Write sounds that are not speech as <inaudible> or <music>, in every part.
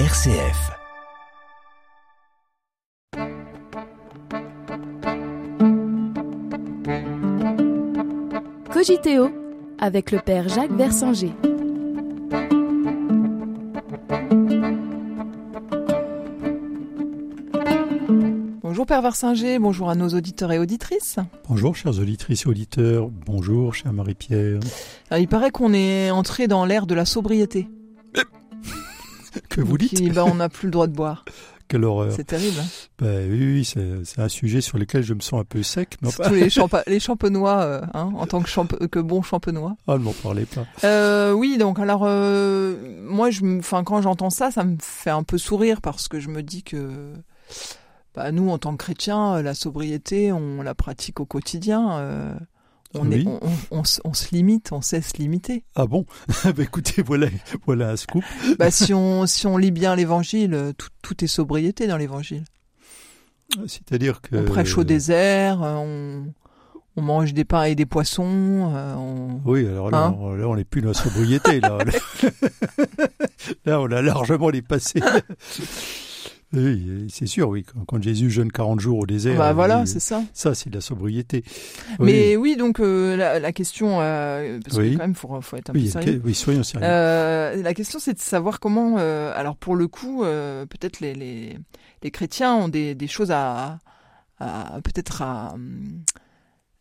RCF. Cogiteo avec le père Jacques Versanger. Bonjour Père Versinger, bonjour à nos auditeurs et auditrices. Bonjour chers auditrices et auditeurs, bonjour chère Marie-Pierre. Alors, il paraît qu'on est entré dans l'ère de la sobriété. <laughs> Que vous dites Qui- bah, on n'a plus le droit de boire. Quelle horreur. C'est terrible. hein. Ben oui, oui, c'est un sujet sur lequel je me sens un peu sec. Mais Surtout les, <laughs> champa- les champenois, euh, hein, en tant que, champ- que bon champenois. ah, ne m'en parlez pas. Euh, oui, donc alors, euh, moi, je, quand j'entends ça, ça me fait un peu sourire parce que je me dis que, bah, nous, en tant que chrétiens, la sobriété, on la pratique au quotidien. On, Oui. est, on, on- on se- limite, on sait se limiter. Ah bon? <laughs> Ben écoutez, voilà, voilà un scoop. <laughs> Bah, si on si on lit bien l'évangile, euh, tout, tout est sobriété dans l'évangile. C'est-à-dire que... On prêche au désert, euh, on, on mange des pains et des poissons. euh, on... Oui, alors là, Hein? on, là, on n'est plus dans la sobriété. Là, <laughs> là on a largement dépassé. Oui, c'est sûr, oui. Quand, Jésus jeûne 40 jours au désert, Bah voilà, oui, c'est ça. ça, c'est de la sobriété. Oui, Mais oui, donc euh, la, la question, euh, parce Oui. que quand même, faut, faut être un oui, peu sérieux. oui, soyons sérieux. Euh, la question, c'est de savoir comment. alors, pour le coup, peut-être les, les, les chrétiens ont des, des choses à, à peut-être à, euh,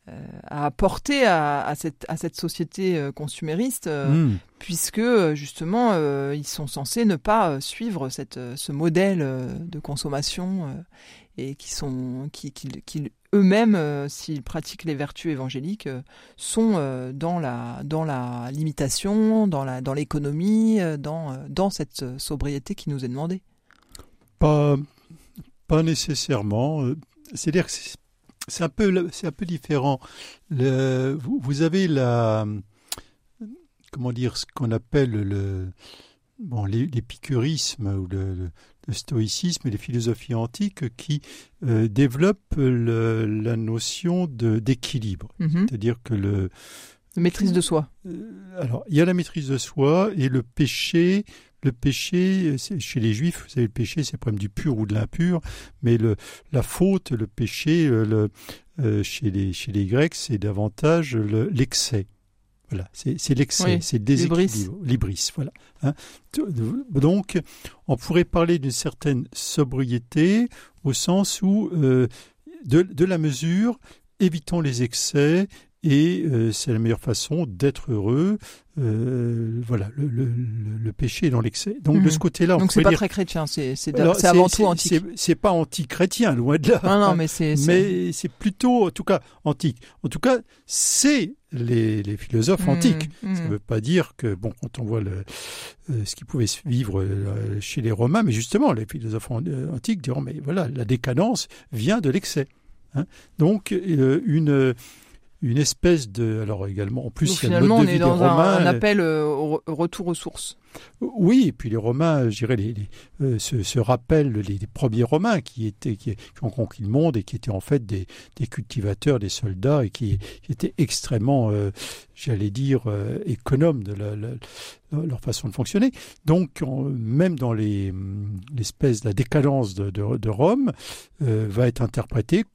à apporter à, à cette, à cette société euh, consumériste, euh, Hmm. puisque euh, justement, euh, ils sont censés ne pas euh, suivre cette, euh, ce modèle euh, de consommation euh, et qui sont, qui, qui, qui eux-mêmes, euh, s'ils pratiquent les vertus évangéliques, euh, sont euh, dans la dans la limitation, dans la dans l'économie, euh, dans euh, dans cette euh, sobriété qui nous est demandée. Pas, pas nécessairement. Euh, C'est-à-dire que c'est un peu, c'est un peu différent. Le, vous, vous avez la, comment dire, ce qu'on appelle le, bon, l'é- l'épicurisme ou le, le- le stoïcisme et les philosophies antiques qui euh, développent le- la notion de, d'équilibre. Mhm. C'est-à-dire que le, Maîtrise de soi. euh, alors, il y a la maîtrise de soi et le péché. Le péché, chez les juifs, vous savez, le péché, c'est le problème du pur ou de l'impur, mais le, la faute, le péché, euh, le, euh, chez, les, chez les Grecs, c'est davantage le- l'excès. Voilà, c'est c'est l'excès, Oui, c'est le déséquilibre. L'ibris, voilà. hein. Donc, on pourrait parler d'une certaine sobriété au sens où, euh, de, de la mesure, évitons les excès et euh, c'est la meilleure façon d'être heureux. Euh, voilà, le, le, le- le péché est dans l'excès. Donc Mhm. de ce côté-là, on Donc c'est pas dire. très chrétien, c'est avant tout antique. c'est- pas anti-chrétien, loin de là. Non non, mais c'est Mais c'est plutôt, en tout cas, antique. En tout cas, c'est les, les philosophes Mhm, antiques. mhm. Ça ne veut pas dire que, bon, quand on voit le, euh, ce qui pouvait se vivre euh, chez les Romains, mais justement, les philosophes euh, antiques diront, mais voilà, la décadence vient de l'excès. hein. Donc, euh, une, une espèce de... Alors également, en plus, Donc il y a le finalement, on de vie est des dans un, Romains. un euh, appel euh, au, retour aux sources. oui, et puis les Romains, je dirais, les, les, euh, se, se rappellent les, les premiers Romains qui, étaient, qui, qui ont conquis le monde et qui étaient en fait des, des cultivateurs, des soldats et qui, qui étaient extrêmement, euh, j'allais dire, euh, économes de la- la- leur façon de fonctionner. Donc, on- même dans hum, l'espèce, la décadence de, de, de Rome va être interprétée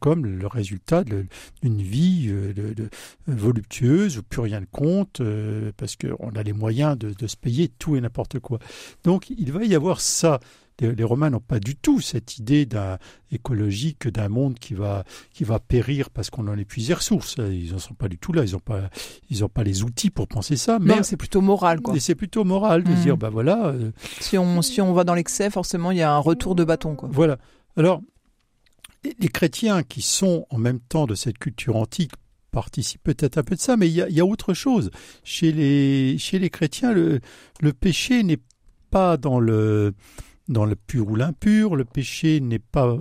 comme le résultat d'une vie euh, de- de- voluptueuse où plus rien ne compte euh, parce qu'on a les moyens de, de se payer tout et n'importe quoi. Donc il va y avoir ça. Les, Romains n'ont pas du tout cette idée d'un écologique, d'un monde qui va qui va périr parce qu'on en épuise les ressources. Ils n'en sont pas du tout là. Ils n'ont pas ils ont pas les outils pour penser ça. Mais c'est plutôt moral quoi. et c'est plutôt moral de dire bah voilà euh, Si on si on va dans l'excès, forcément, il y a un retour de bâton quoi. voilà. Alors les- chrétiens qui sont en même temps de cette culture antique participent peut-être un peu de ça, mais il y a, autre chose. Chez les, chrétiens, le, péché n'est pas dans le, pur ou l'impur, le péché n'est pas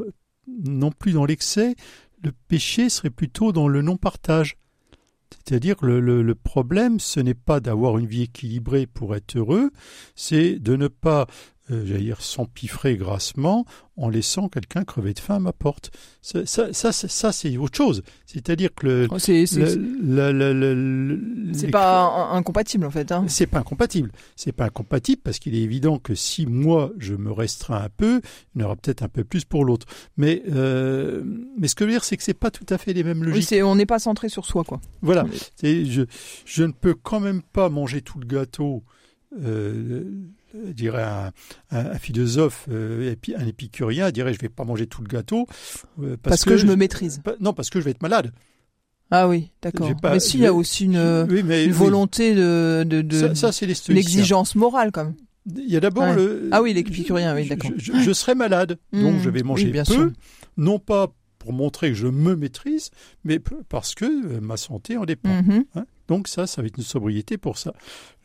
non plus dans l'excès, le péché serait plutôt dans le non-partage. C'est-à-dire le- le problème, ce n'est pas d'avoir une vie équilibrée pour être heureux, c'est de ne pas euh, j'allais dire, s'empiffrer grassement en laissant quelqu'un crever de faim à ma porte. Ça, ça, ça, c'est- ça, c'est autre chose. C'est-à-dire que le, Oh, C'est c'est- le- c'est pas incompatible en fait. Hein. c'est pas incompatible. C'est pas incompatible parce qu'il est évident que si moi je me restreins un peu, il y en aura peut-être un peu plus pour l'autre. Mais euh, mais ce que je veux dire, c'est que c'est pas tout à fait les mêmes Oui, logiques. c'est- on n'est pas centré sur soi quoi. voilà. Je je ne peux quand même pas manger tout le gâteau. Euh, dirait un, un- un philosophe, euh, un épicurien dirait je vais pas manger tout le gâteau euh, Parce, que, je me maîtrise. pas- non parce que je vais être malade. Ah oui, d'accord. Mais s'il y a aussi une, oui mais une oui. volonté de, de, de- ça, ça, c'est les une stoïciens. exigence morale quand même. Il y a d'abord Ouais. le. Ah oui, l'épicurien, oui, d'accord. Je, je- je serai malade, donc Mmh, je vais manger oui, bien peu, sûr. non pas pour montrer que je me maîtrise, mais parce que euh, ma santé en dépend. Hein. Donc ça, ça va être une sobriété pour ça.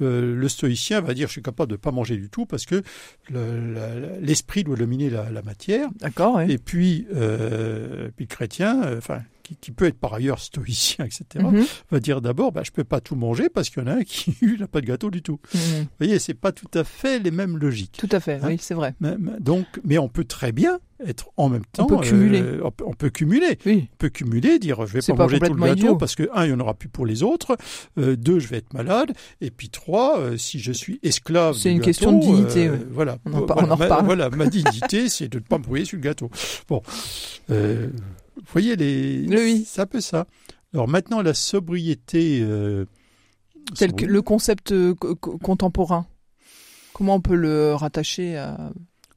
Le, le stoïcien va dire je suis capable de pas manger du tout parce que le- l'esprit doit dominer la, la matière. D'accord. Et puis, euh, puis le chrétien, euh, enfin qui, qui peut être par ailleurs stoïcien, etc., Mhm. va dire d'abord bah, je peux pas tout manger parce qu'il y en a un qui <laughs> n'a pas de gâteau du tout. Mhm. Vous voyez, c'est pas tout à fait les mêmes logiques. Tout à fait, Hein oui, c'est vrai. Donc, mais on peut très bien être en même temps. peut cumuler. euh, on, peut, on peut cumuler. Oui, On peut cumuler, dire je vais C'est pas, pas manger tout le gâteau idiot. parce que un, il y en aura plus pour les autres. euh, deux, je vais être malade. Et puis trois, euh, si je suis esclave. C'est une gâteau, question de dignité, oui. Voilà. On en voilà, on en ma, reparle. voilà, ma dignité, c'est de ne pas me brouiller sur le gâteau. Bon, vous voyez les. Oui. C'est un peu ça. Alors maintenant, la sobriété. euh, tel que sobri- le concept euh, co- co- contemporain. Comment on peut le rattacher à...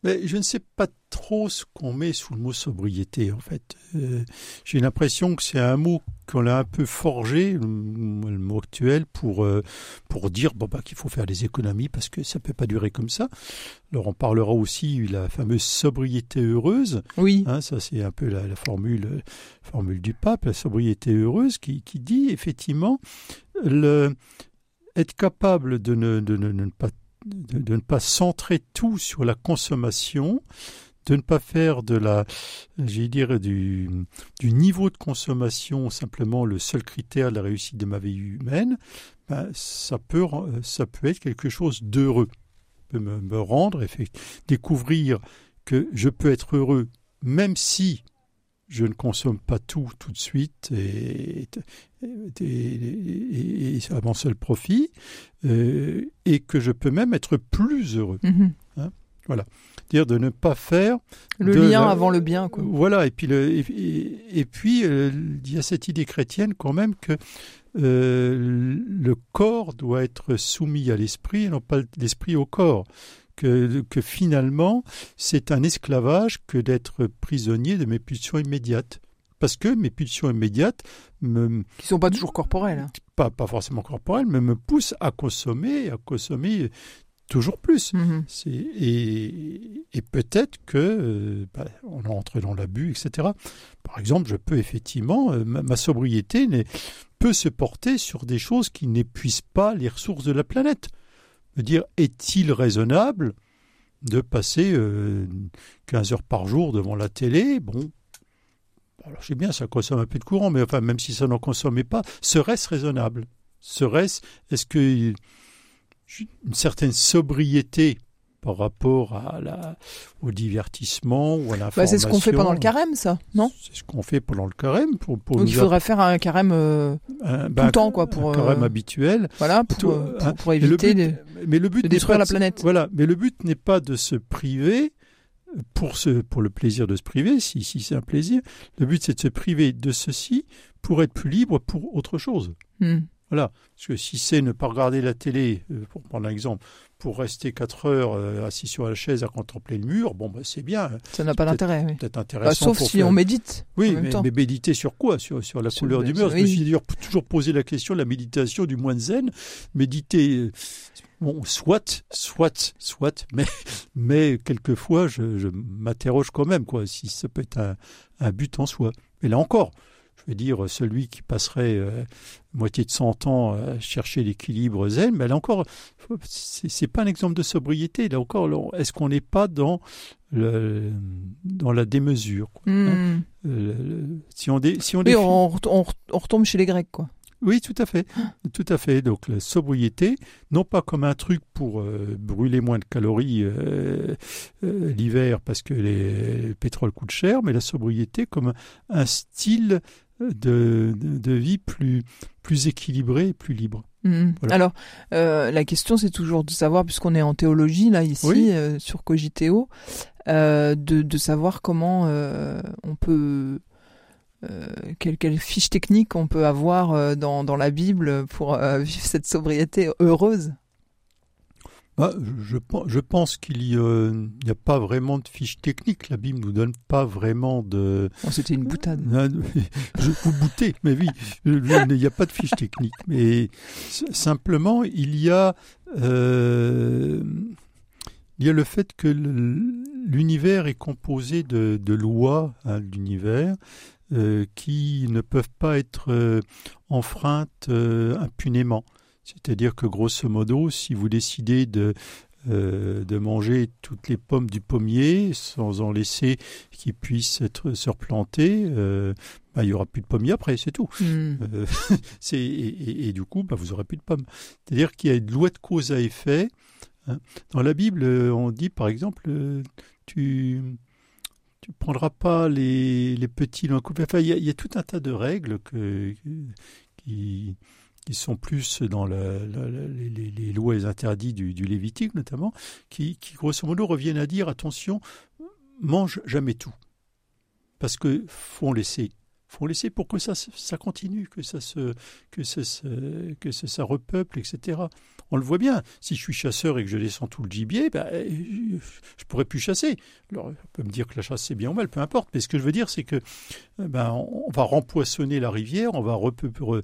Mais je ne sais pas trop ce qu'on met sous le mot sobriété, en fait. Euh, J'ai l'impression que c'est un mot qu'on a un peu forgé, le, le mot actuel, pour, euh, pour dire bon, bah, qu'il faut faire des économies parce que ça peut pas durer comme ça. Alors on parlera aussi de la fameuse sobriété heureuse. Oui, Hein, ça, c'est un peu la, la formule, formule du pape, la sobriété heureuse, qui, qui dit effectivement le, être capable de ne, de ne- de ne pas, de, ne pas centrer tout sur la consommation, de ne pas faire de la, du, du niveau de consommation simplement le seul critère de la réussite de ma vie humaine, ben, ça, peut, ren- ça peut être quelque chose d'heureux. peut me, me rendre, effe- découvrir que je peux être heureux même si je ne consomme pas tout tout de suite et, et, et- et à mon seul profit, euh, et que je peux même être plus heureux. Mhm. C'est-à-dire de ne pas faire le lien la- avant le bien. Quoi. Voilà, et puis, le, et puis euh, il y a cette idée chrétienne quand même que euh, le corps doit être soumis à l'esprit et non pas l'esprit au corps. Que, que finalement, c'est un esclavage que d'être prisonnier de mes pulsions immédiates. Parce que mes pulsions immédiates, me, Qui sont pas toujours corporels. hein. pas, pas forcément corporelles, mais me poussent à consommer, à consommer toujours plus. C'est- Et, et peut-être que euh, bah, on entre dans l'abus, etc. Par exemple, je peux effectivement, euh, ma, ma sobriété peut se porter sur des choses qui n'épuisent pas les ressources de la planète. Dire, est-il raisonnable de passer euh, 15 heures par jour devant la télé? Bon, alors je sais bien, ça consomme un peu de courant, mais enfin, même si ça n'en consommait pas, serait-ce raisonnable? Serait-ce, est-ce que une certaine sobriété par rapport à la, au divertissement ou à l'information. Bah, c'est ce qu'on fait pendant le carême, ça, non C'est ce qu'on fait pendant le carême pour, pour Donc il faudrait faire un carême euh, tout ben, le temps, quoi, pour, un carême euh, habituel. voilà, pour, Tout- euh, pour, hein, pour Mais le éviter but, de... mais le but de détruire pas la planète. Voilà, mais le but n'est pas de se priver pour ce, pour le plaisir de se priver, si, si c'est un plaisir. Le but c'est de se priver de ceci pour être plus libre pour autre chose. Hmm. Voilà, parce que si c'est ne pas regarder la télé, euh, pour prendre un exemple, pour rester 4 heures euh, assis sur la chaise à contempler le mur, bon, bah, c'est bien, Ça n'a pas d'intérêt, oui. peut-être Bah, intéressant. sauf pour si faire- on médite. Oui, en même mais, temps. mais méditer sur quoi? Sur, sur la Sur- couleur du mur Je me suis d'ailleurs toujours posé la question de la méditation du moine zen. Méditer, euh, bon, soit, soit, soit, mais, mais quelquefois, je, je m'interroge quand même, quoi, si ça peut être un, un but en soi. Mais là encore, je veux dire, celui qui passerait euh, moitié de 100 ans à chercher l'équilibre zen, mais là encore, c'est pas un exemple de sobriété. Là encore, est-ce qu'on n'est pas dans, le, dans la démesure quoi, Hmm. Euh, si on, dé- si on Oui, définit- on, on ret- on retombe chez les Grecs, quoi. Oui, tout à fait. Tout à fait. Donc la sobriété, non pas comme un truc pour euh, brûler moins de calories euh, euh, l'hiver parce que les, le pétrole coûte cher, mais la sobriété comme un style de, de, de vie plus, plus équilibré et plus libre. Mhm. Voilà. Alors, euh, la question, c'est toujours de savoir, puisqu'on est en théologie, là, ici, Oui. euh, sur Cogiteo, euh, de, de savoir comment on peut... Quelle, quelle fiche technique on peut avoir dans, dans la Bible pour <laughs> vivre cette sobriété heureuse Bah, je, je pen- je pense qu'il y, a- il n'y a pas vraiment de fiche technique. La Bible nous donne pas vraiment de. Bon, C'était une boutade. Ah, <laughs> Je vous boutez, mais oui, il n'y a pas de fiche technique. Mais simplement, il y a, euh, il y a le fait que l'univers est composé de, de lois, hein, l'univers, euh, qui ne peuvent pas être euh, enfreintes euh, impunément. C'est-à-dire que grosso modo, si vous décidez de euh, de manger toutes les pommes du pommier sans en laisser qui puissent être se replanter, euh, bah, il y aura plus de pommiers après, c'est tout. Hmm. Euh, <laughs> et, et- et du coup, bah, vous aurez plus de pommes. C'est-à-dire qu'il y a une loi de cause à effet. hein. Dans la Bible, on dit par exemple, tu tu prendras pas les, les petits dans un couple. Enfin, il y, y a tout un tas de règles que, qui, qui sont plus dans les, lois interdits du, Lévitique notamment, qui, grosso modo reviennent à dire attention, mange jamais tout, parce que faut laisser, faut laisser pour que ça, continue, que ça se, que ça, se- que ça, ça repeuple, etc. On le voit bien. Si je suis chasseur et que je descends tout le gibier, ben, je, pourrais plus chasser. Alors, on peut me dire que la chasse c'est bien ou mal, peu importe. Mais ce que je veux dire, c'est que euh, ben, on va rempoissonner la rivière, on va euh,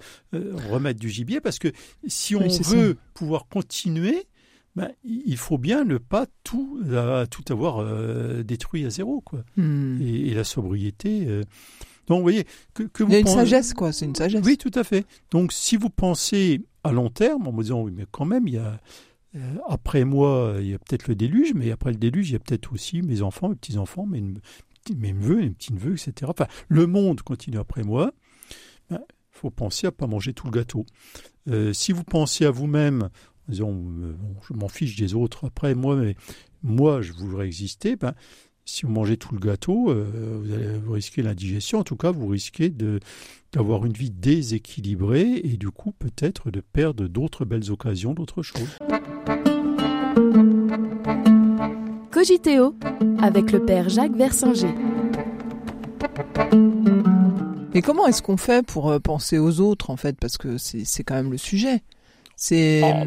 remettre du gibier, parce que si on Oui, c'est ça. veut pouvoir continuer, ben, il faut bien ne pas tout, tout avoir euh, détruit à zéro, quoi. Hmm. Et, et la sobriété. euh, Donc, vous voyez, que, que vous Il y a une pensez- sagesse, quoi. C'est une sagesse. oui, tout à fait. Donc, si vous pensez à long terme, en me disant, oui, mais quand même, il y a, euh, après moi, il y a peut-être le déluge, mais après le déluge, il y a peut-être aussi mes enfants, mes petits-enfants, mes, mes neveux, mes petits-neveux, etc. Enfin, le monde continue après moi. Il faut penser à pas manger tout le gâteau. Euh, si vous pensez à vous-même, en disant, euh, bon, je m'en fiche des autres après moi, mais moi, je voudrais exister, ben, si vous mangez tout le gâteau, euh, vous allez vous risquer l'indigestion. En tout cas, vous risquez de, d'avoir une vie déséquilibrée et du coup peut-être de perdre d'autres belles occasions, d'autres choses. Cogiteo avec le père Jacques Versinger. Mais comment est-ce qu'on fait pour euh, penser aux autres, en fait? Parce que c'est c'est quand même le sujet. C'est Ah,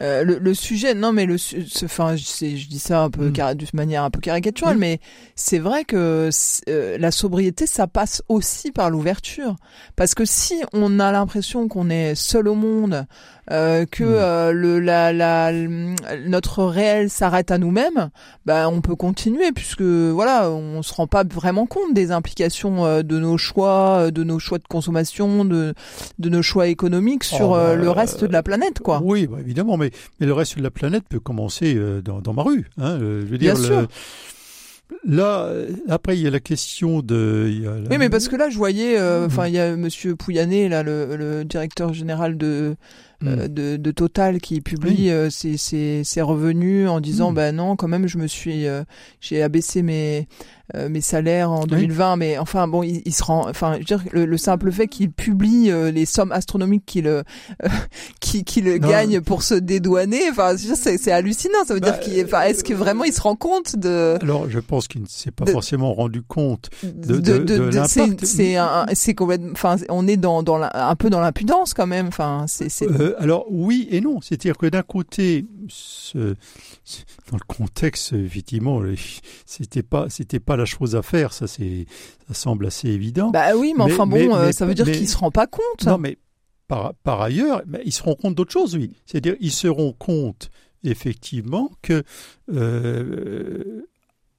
euh, le, le sujet. Non, mais le, enfin, je, sais- je dis ça un peu Mm. de manière un peu caricaturale, mais c'est vrai que euh, la sobriété, ça passe aussi par l'ouverture. Parce que si on a l'impression qu'on est seul au monde, euh, que Mm. euh, le, la, la, notre réel s'arrête à nous-mêmes, bah, on peut continuer puisque voilà, on se rend pas vraiment compte des implications euh, de nos choix, euh, de nos choix de consommation, de, de nos choix économiques sur Oh, bah, euh, le reste de la planète, quoi. Oui, bah, évidemment, mais, mais le reste de la planète peut commencer euh, dans, dans ma rue. Hein, euh, je veux Bien dire, sûr. le- là, euh, après, il y a la question de. il y a la- Oui, mais parce que là, je voyais, euh, Mhm. enfin, il y a Monsieur Pouyanné, là, le, le directeur général de, euh, de, de Total, qui publie Oui. euh, ses, ses, ses revenus en disant, Mhm. ben non, quand même, je me suis, euh, j'ai abaissé mes euh, mes salaires en Oui. 2020, mais enfin bon, il, il se rend, enfin, je veux dire, le, le simple fait qu'il publie euh, les sommes astronomiques qu'il euh, <laughs> Non. gagne pour se dédouaner, enfin, c'est c'est hallucinant. Ça veut Bah, dire qu'il, enfin, est-ce que vraiment il se rend compte de Alors, je pense qu'il ne s'est pas de- forcément rendu compte. de, de- de, de de- c'est c'est complètement enfin on est dans dans la- un peu dans l'impudence quand même enfin c'est c'est Euh, alors oui et non, c'est-à-dire que d'un côté, ce- ce- dans le contexte, effectivement, c'était pas, c'était pas la chose à faire. Ça, c'est, ça semble assez évident. bah oui mais, mais- enfin bon mais- euh, mais- ça veut dire qu'il se rend pas compte Non, mais par, par ailleurs, mais ils se rendent compte d'autre chose, oui. C'est-à-dire, ils se rendent compte, effectivement, que euh,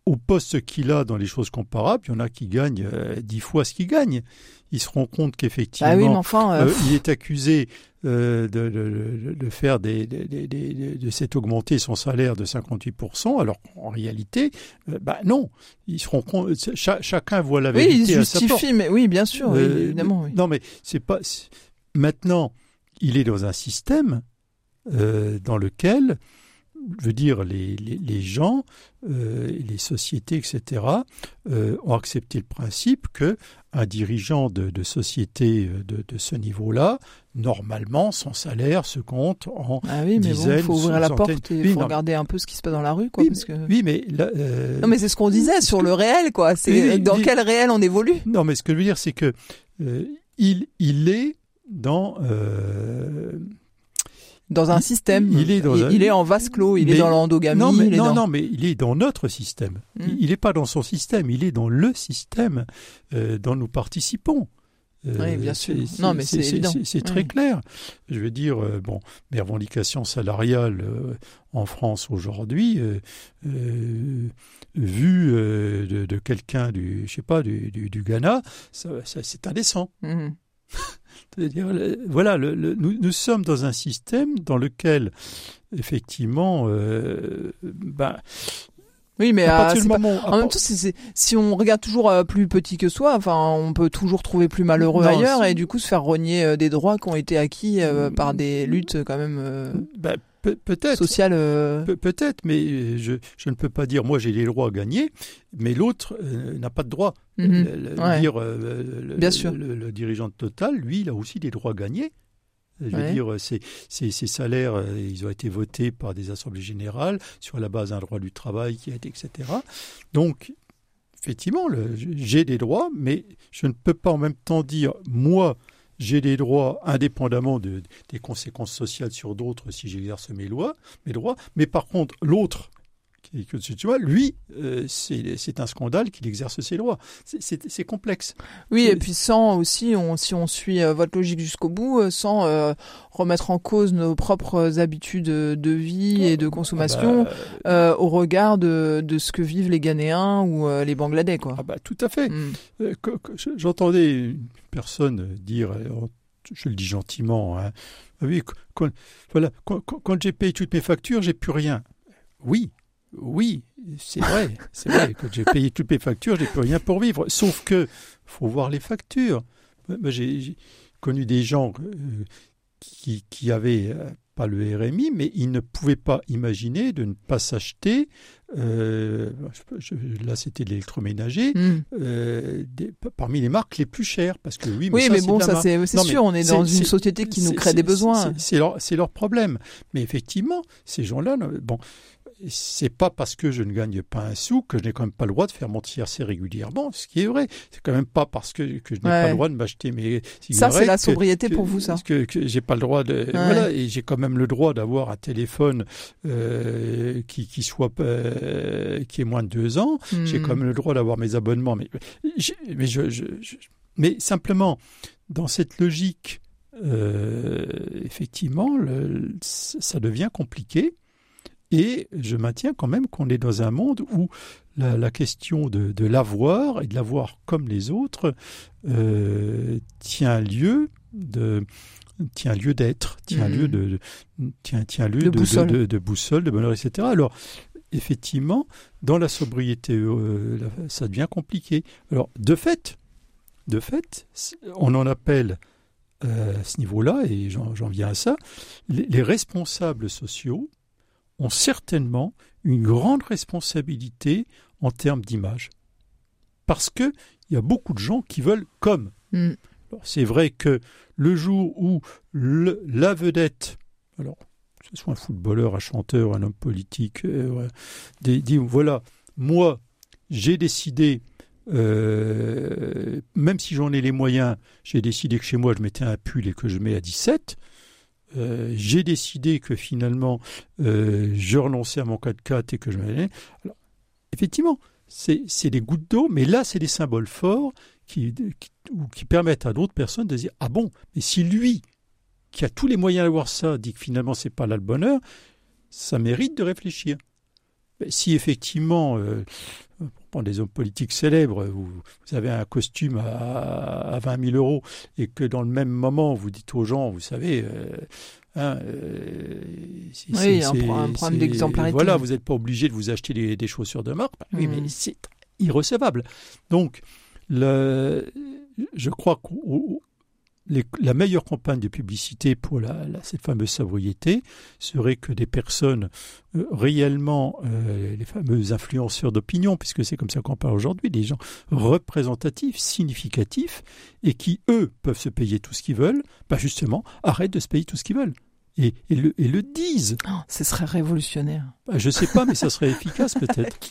au poste qu'il a dans les choses comparables, il y en a qui gagnent euh, dix fois ce qu'il gagne. Ils se rendent compte qu'effectivement, oui enfin euh, euh, il est accusé euh, de, de- de faire des, des, des- des- de s'être augmenté son salaire de 58%, alors qu'en réalité, euh, bah non, ils se rendent compte, cha- chacun voit la oui il vérité justifie mais oui bien sûr oui, évidemment oui. Non, mais c'est pas. Maintenant, il est dans un système euh, dans lequel, je veux dire, les, les, les gens, euh, les sociétés, etc., euh, ont accepté le principe que un dirigeant de, de société euh, de, de ce niveau-là, normalement, son salaire se compte en Ah oui, mais dizaines, faut ouvrir la porte et Oui, faut non. regarder un peu ce qui se passe dans la rue, quoi. oui, parce que... mais, oui, mais là, euh, Non, mais c'est ce qu'on disait sur le réel, quoi. C'est dans quel réel on évolue? Non, mais ce que je veux dire, c'est que il, il est dans dans un Il- système. il est dans il, un- il est en vase clos, il Mais- est dans l'endogamie. non, mais, il est non, dans- non, mais il est dans notre système. Mm. Il n'est pas dans son système, il est dans le système euh, dont nous participons. Euh, Oui, bien sûr. c'est- Non, mais c'est évident. C'est c'est très Oui. clair. Je veux dire, euh, bon, mes revendications salariales euh, en France aujourd'hui, vues euh, de, de quelqu'un du, je sais pas, du, du, du Ghana, ça, ça- c'est indécent. Mhm. C'est-à-dire, le- voilà, le- le- nous, nous sommes dans un système dans lequel, effectivement, euh, ben, Oui, mais à euh, du moment, en même temps, si on regarde toujours euh, plus petit que soi, enfin, on peut toujours trouver plus malheureux Non, ailleurs et du coup se faire renier euh, des droits qui ont été acquis euh, par des luttes euh, quand même euh, ben, peut- peut-être, sociales. euh, Pe- Peut-être, mais euh, je, je ne peux pas dire, moi j'ai les droits à gagner, mais l'autre euh, n'a pas de droit. mhm. Le- le- Ouais. dire, euh, le, Bien sûr. Le, dirigeant de Total, lui, il a aussi des droits à gagner. Je veux dire, ses- ses salaires, ils ont été votés par des assemblées générales sur la base d'un droit du travail qui a été, etc. Donc, effectivement, j'ai des droits, mais je ne peux pas en même temps dire, moi, j'ai des droits indépendamment de- des conséquences sociales sur d'autres si j'exerce mes lois, mes droits. Mais par contre, l'autre, qui- que tu vois, lui, euh, c'est un scandale qu'il exerce ses droits. C'est- complexe. Oui, et puis sans aussi, on, si on suit euh, votre logique jusqu'au bout, euh, sans euh, remettre en cause nos propres habitudes de vie et de consommation Ah bah, au regard de, de ce que vivent les Ghanéens ou les Bangladais, quoi. ah bah, tout à fait. Mm. Euh, je- J'entendais une personne dire, je le dis gentiment, hein, Ah oui, qu- quand, voilà, quand j'ai payé toutes mes factures, j'ai plus rien. Oui, oui, c'est vrai, c'est vrai. Quand j'ai payé toutes mes factures, j'ai plus rien pour vivre. Sauf que faut voir les factures. Moi, j'ai connu des gens euh, qui, qui avaient euh, pas le RMI, mais ils ne pouvaient pas imaginer de ne pas s'acheter. euh, là, c'était de l'électroménager Mm. euh, des- parmi les marques les plus chères. Parce que oui, mais, Oui, ça, mais bon, ça c'est sûr, on est dans une société qui nous crée des besoins. c'est- leur, leur problème. Mais effectivement, ces gens-là, bon, c'est pas parce que je ne gagne pas un sou que je n'ai quand même pas le droit de faire mon tiercé régulièrement, ce qui est vrai. C'est quand même pas parce que, que je n'ai pas le droit de m'acheter mes Ça, c'est cigarettes la sobriété que- pour vous, ça. Que, que j'ai pas le droit de. Voilà, et j'ai quand même le droit d'avoir un téléphone euh, qui, qui soit euh, qui ait moins de deux ans. J'ai Mm. quand même le droit d'avoir mes abonnements, mais, j'ai- mais, je, je- je- mais simplement, dans cette logique, euh, effectivement, le- ça devient compliqué. Et je maintiens quand même qu'on est dans un monde où la, la question de, de l'avoir et de l'avoir comme les autres euh, tient lieu de tient lieu d'être, tient Mhm. lieu de, de- tient, tient lieu De de, boussole. de, de boussole, de bonheur, etc. Alors effectivement, dans la sobriété, euh, ça devient compliqué. Alors de fait, de fait, on en appelle euh, à ce niveau-là, et j'en j'en viens à ça, les, les responsables sociaux ont certainement une grande responsabilité en termes d'image. Parce qu'il y a beaucoup de gens qui veulent comme. Mm. C'est vrai que le jour où le- la vedette, alors que ce soit un footballeur, un chanteur, un homme politique, euh, dit, voilà, moi j'ai décidé, euh, même si j'en ai les moyens, j'ai décidé que chez moi je mettais un pull et que je mets à 17. Euh, j'ai décidé que finalement euh, je renonçais à mon 4x4 et que je m'allais. Alors, effectivement, c'est des gouttes d'eau, mais là, c'est des symboles forts qui, qui, permettent à d'autres personnes de dire Ah bon, mais si lui, qui a tous les moyens d'avoir ça, dit que finalement, c'est pas là le bonheur, ça mérite de réfléchir. Mais si effectivement, euh, des hommes politiques célèbres, vous, vous avez un costume à, à 20 000 euros et que dans le même moment, vous dites aux gens, vous savez, euh, hein, euh, c'est- Oui, un problème d'exemplarité. Voilà, vous n'êtes pas obligé de vous acheter des, des chaussures de marque. Bah oui, Mm. mais c'est irrecevable. Donc, le, je crois qu'au la meilleure campagne de publicité pour cette fameuse sobriété serait que des personnes euh, réellement, euh, les fameux influenceurs d'opinion, puisque c'est comme ça qu'on parle aujourd'hui, des gens représentatifs, significatifs, et qui, eux, peuvent se payer tout ce qu'ils veulent, bah justement, arrêtent de se payer tout ce qu'ils veulent et, le, et, le, disent. Oh, ce serait révolutionnaire. Bah, je sais pas, mais ça serait efficace peut-être. <laughs>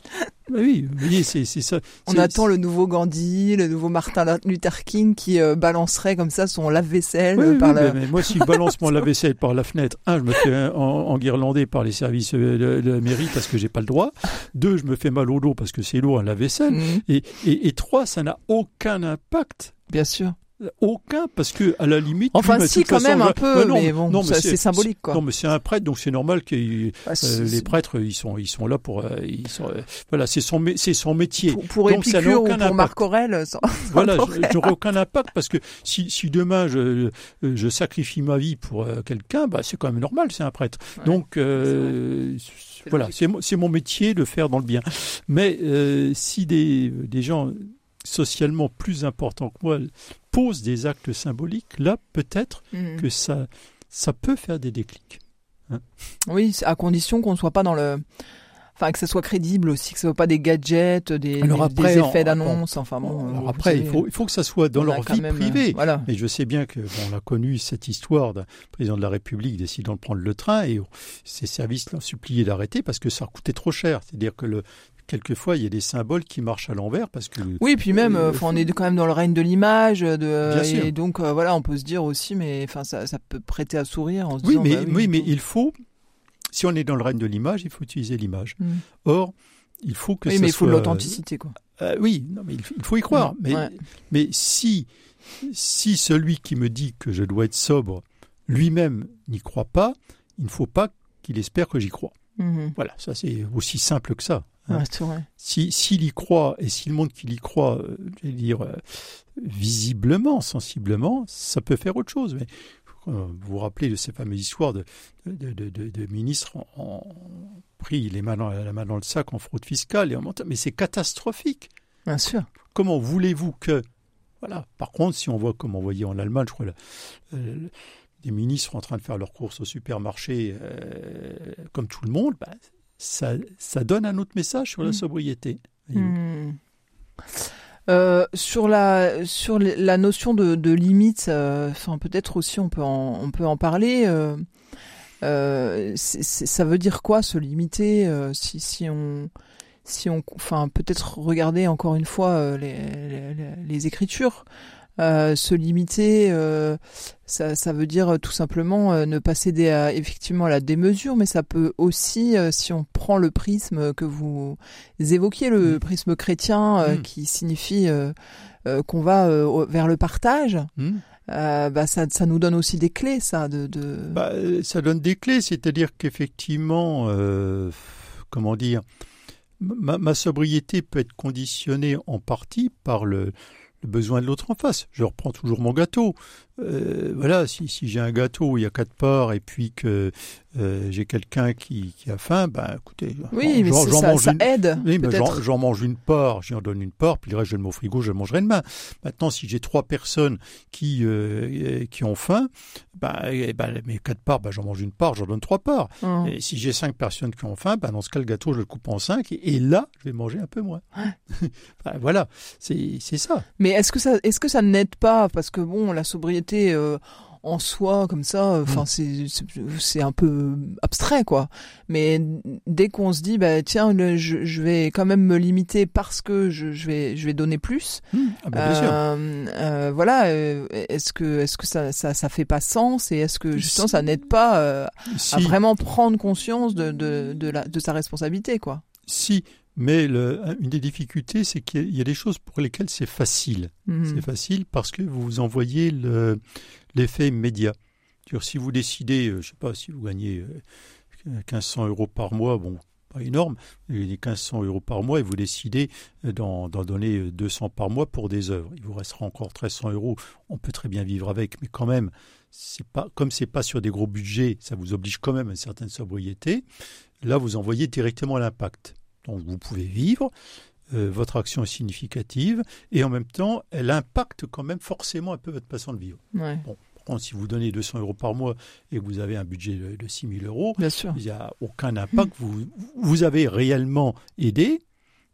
Bah oui, vous voyez, c'est ça. On attend le nouveau Gandhi, le nouveau Martin Luther King qui euh, balancerait comme ça son lave-vaisselle oui, par oui, mais moi, si je balance mon <laughs> lave-vaisselle par la fenêtre, un, je me fais enguirlander par les services euh, de, la mairie parce que j'ai pas le droit. Deux, je me fais mal au dos parce que c'est lourd un lave-vaisselle. Mmh. Et, et, et trois, ça n'a aucun impact. Bien sûr. Aucun, parce que à la limite. Enfin, si, quand même un peu, mais bon, c'est symbolique, quoi. Non, mais c'est un prêtre, donc c'est normal que ah, euh, les prêtres, ils sont, ils sont là pour, euh, ils sont, euh, voilà, c'est son, c'est son métier. Pour, pour donc, Épicure ou pour Marc Aurèle, <laughs> voilà, j'aurais aucun impact parce que si, si demain je, je sacrifie ma vie pour quelqu'un, bah c'est quand même normal, c'est un prêtre. donc voilà, c'est mon métier de faire dans le bien. Mais si des, des gens socialement plus importants que moi pose des actes symboliques, là, peut-être mm. que ça, ça peut faire des déclics. Hein. oui, à condition qu'on ne soit pas dans le. Enfin, que ça soit crédible aussi, que ce ne soit pas des gadgets, des, des, effets d'annonce. Enfin bon. après, il faut, il faut que ça soit dans leur vie privée. voilà. Mais je sais bien que bon, on a connu cette histoire d'un président de la République décidant de prendre le train et ses services l'ont supplié d'arrêter parce que ça coûtait trop cher. C'est-à-dire que le, quelquefois il y a des symboles qui marchent à l'envers parce que oui puis même euh, on est quand même dans le règne de l'image de et donc euh, voilà on peut se dire aussi mais enfin ça, ça, peut prêter à sourire en se oui disant, mais bah oui, mais il faut si on est dans le règne de l'image il faut utiliser l'image. Mm. or il faut que oui, mais il faut de l'authenticité quoi. euh, oui non, mais il faut y croire. Mais mais si si celui qui me dit que je dois être sobre lui-même n'y croit pas il ne faut pas qu'il espère que j'y crois mm-hmm. voilà ça c'est aussi simple que ça Hein. si s'il y croit et s'il montre qu'il y croit, euh, je vais dire euh, visiblement, sensiblement, ça peut faire autre chose. Mais vous vous rappelez de ces fameuses histoires de, de, de, de ministres en, pris les mains dans, la main dans le sac en fraude fiscale et en montant. Mais c'est catastrophique. Bien sûr. Comment voulez-vous que voilà. Par contre, si on voit comme on voyait en Allemagne, je crois, des ministres en train de faire leurs courses au supermarché euh, comme tout le monde, bah, ça, ça donne un autre message sur la mm. sobriété. Mm. Euh, sur la sur la notion de, de limite, euh, enfin peut-être aussi on peut en, on peut en parler. Euh, ça veut dire quoi se limiter si si on si on enfin peut-être regarder encore une fois les, les, les écritures? Euh, se limiter, euh, ça, ça, veut dire tout simplement euh, ne pas céder à, effectivement à la démesure, mais ça peut aussi, si on prend le prisme que vous évoquiez, le mm. prisme chrétien, mm. qui signifie qu'on va vers le partage. Mm. bah ça, ça, nous donne aussi des clés, ça. De, de... Bah, ça donne des clés, c'est-à-dire qu'effectivement, comment dire, ma, ma, sobriété peut être conditionnée en partie par le, le besoin de l'autre en face. Je reprends toujours mon gâteau. Euh, voilà, si, si j'ai un gâteau où il y a quatre parts et puis que euh, j'ai quelqu'un qui, qui, a faim, ben écoutez, oui, mais ça, mange ça aide. Oui, mais j'en mange une part, j'en donne une part, puis le reste je le mets au frigo, je le mangerai demain. Maintenant, si j'ai trois personnes qui euh, qui ont faim, ben, et ben mes quatre parts, ben, j'en mange une part, j'en donne trois parts. Mmh. Et si j'ai cinq personnes qui ont faim, ben dans ce cas le gâteau je le coupe en cinq et, là je vais manger un peu moins. <laughs> ben, voilà, c'est c'est ça. Mais est-ce que ça est-ce que ça n'aide pas? Parce que bon la sobriété euh, en soi comme ça euh, enfin mm. c'est c'est un peu abstrait quoi. Mais dès qu'on se dit bah tiens je, je, vais quand même me limiter parce que je, je vais je vais donner plus mm. ah bah, euh, euh, voilà est-ce que est-ce que ça, ça ça fait pas sens et est-ce que justement ça n'aide pas à vraiment prendre conscience de de de, la, de sa responsabilité quoi? Si mais le, une des difficultés, c'est qu'il y a des choses pour lesquelles c'est facile. Mm. C'est facile parce que vous envoyez le, l'effet immédiat. Si vous décidez, euh, je ne sais pas, si vous gagnez 1500 euh, euros par mois, bon, pas énorme, les 1500 euros par mois et vous décidez euh, d'en donner 200 par mois pour des œuvres. Il vous restera encore 1300 euros. On peut très bien vivre avec, mais quand même, c'est pas comme c'est pas sur des gros budgets, ça vous oblige quand même à une certaine sobriété. Là, vous envoyez directement l'impact. Donc vous pouvez vivre, euh, votre action est significative et en même temps, elle impacte quand même forcément un peu votre façon de vivre. Ouais. Bon, par contre, si vous donnez 200 euros par mois et que vous avez un budget de, de 6 000 euros, il n'y a aucun impact. Vous, vous avez réellement aidé,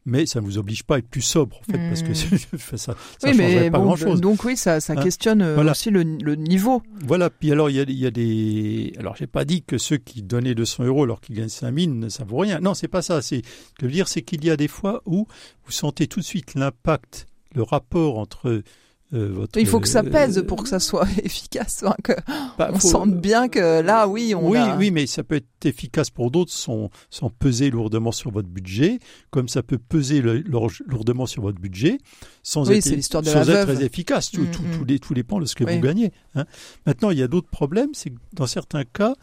mais ça ne vous oblige pas à être plus sobre, en fait, parce que Hmm. <laughs> ça, ça Oui, changerait mais pas bon, grand-chose. donc oui, ça, ça Hein questionne euh, Voilà. aussi le, le niveau. Voilà, puis alors il y a, il y a des... Alors j'ai pas dit que ceux qui donnaient 200 euros alors qu'ils gagnent 5000, ça vaut rien. Non, c'est pas ça. C'est... Ce que je veux dire, c'est qu'il y a des fois où vous sentez tout de suite l'impact, le rapport entre euh, votre... Il faut que ça pèse euh, pour que ça soit <laughs> efficace, hein, que bah, on faut- sente bien que là, oui, on oui, a... oui, mais ça peut être efficace pour d'autres sans, sans peser lourdement sur votre budget, comme ça peut peser le- lourdement sur votre budget sans Oui, être, de sans être très efficace. Tout, Mm, tout, mm. tout dépend de ce que Oui. vous gagnez. hein. Maintenant, il y a d'autres problèmes, c'est que dans certains cas,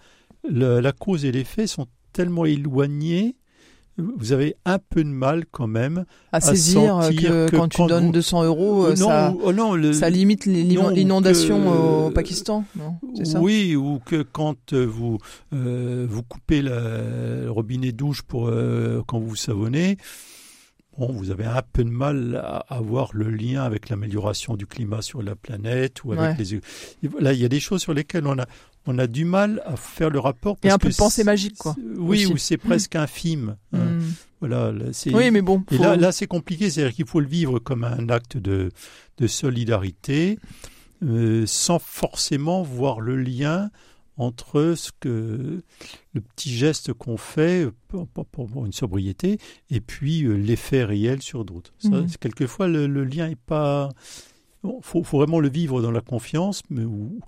le- la cause et l'effet sont tellement éloignés, vous avez un peu de mal quand même. à saisir sentir que, que quand tu quand donnes vous- 200 euros, euh, non, ça, oh non, le- ça limite l'inondation que- au Pakistan, non C'est ça? Oui, ou que quand euh, vous euh, vous coupez le robinet douche pour euh, quand vous vous savonnez, bon, vous avez un peu de mal à avoir le lien avec l'amélioration du climat sur la planète ou avec les. Là, il y a des choses sur lesquelles on a on a du mal à faire le rapport. Parce un peu que de pensée magique, quoi, Oui, ou c'est presque infime. hein. Hmm. Voilà, là. Oui, mais bon. Et faut- là, là c'est compliqué, c'est-à-dire qu'il faut le vivre comme un acte de, de solidarité, euh, sans forcément voir le lien entre ce que le petit geste qu'on fait pour, pour- pour une sobriété et puis euh, l'effet réel sur d'autres. Mhm. Quelquefois, le, le lien est pas. Il faut, faut vraiment le vivre dans la confiance, mais, où-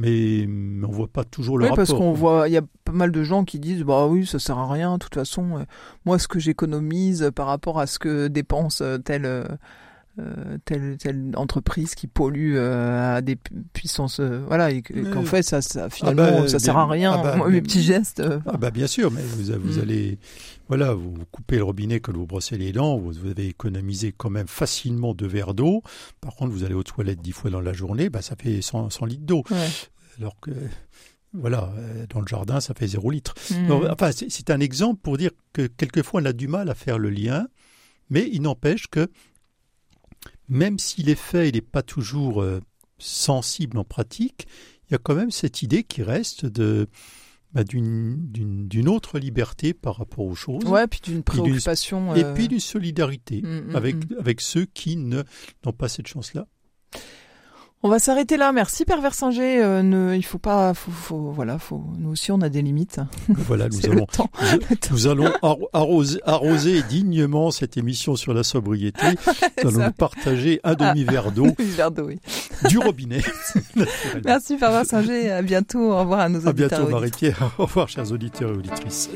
mais, mais on voit pas toujours le Oui, rapport. parce qu'on voit, il y a pas mal de gens qui disent, bah oui, ça sert à rien. De toute façon, euh, moi, ce que j'économise euh, par rapport à ce que dépense euh, telle, euh, euh, telle, telle entreprise qui pollue euh, à des pu- puissances, euh, voilà, et que- et qu'en Mais- fait, ça, ça finalement, bah, ça bien- sert à rien. ah bah, Moi, mes bien- petits gestes. euh, Ah bah bien sûr, mais vous, vous Mm. allez, voilà, vous coupez le robinet quand vous brossez les dents, vous, vous avez économisé quand même facilement deux verres d'eau. Par contre, vous allez aux toilettes dix fois dans la journée, bah ça fait 100, 100 litres d'eau. ouais. Alors que, voilà, euh, dans le jardin, ça fait zéro litre. Donc, enfin, c'est un exemple pour dire que quelquefois on a du mal à faire le lien, mais il n'empêche que même si l'effet n'est pas toujours euh, sensible en pratique, il y a quand même cette idée qui reste de bah, d'une autre liberté par rapport aux choses, Ouais, puis d'une préoccupation. et euh, puis d'une solidarité mm, mm, avec, mm. avec ceux qui n'ont pas cette chance-là. On va s'arrêter là. Merci Père Versinger. Euh, ne, il faut pas, faut, faut, voilà, faut. Nous aussi, on a des limites. <laughs> Voilà, nous allons. <laughs> Nous- allons arro- arroser, arroser dignement cette émission sur la sobriété. <laughs> Nous allons partager un demi-verre d'eau Un verre d'eau, oui. du robinet. Merci Père Versinger. À bientôt. Au revoir à nos À auditeurs. bientôt et auditrices. Marie-Pierre. Au revoir chers auditeurs et auditrices.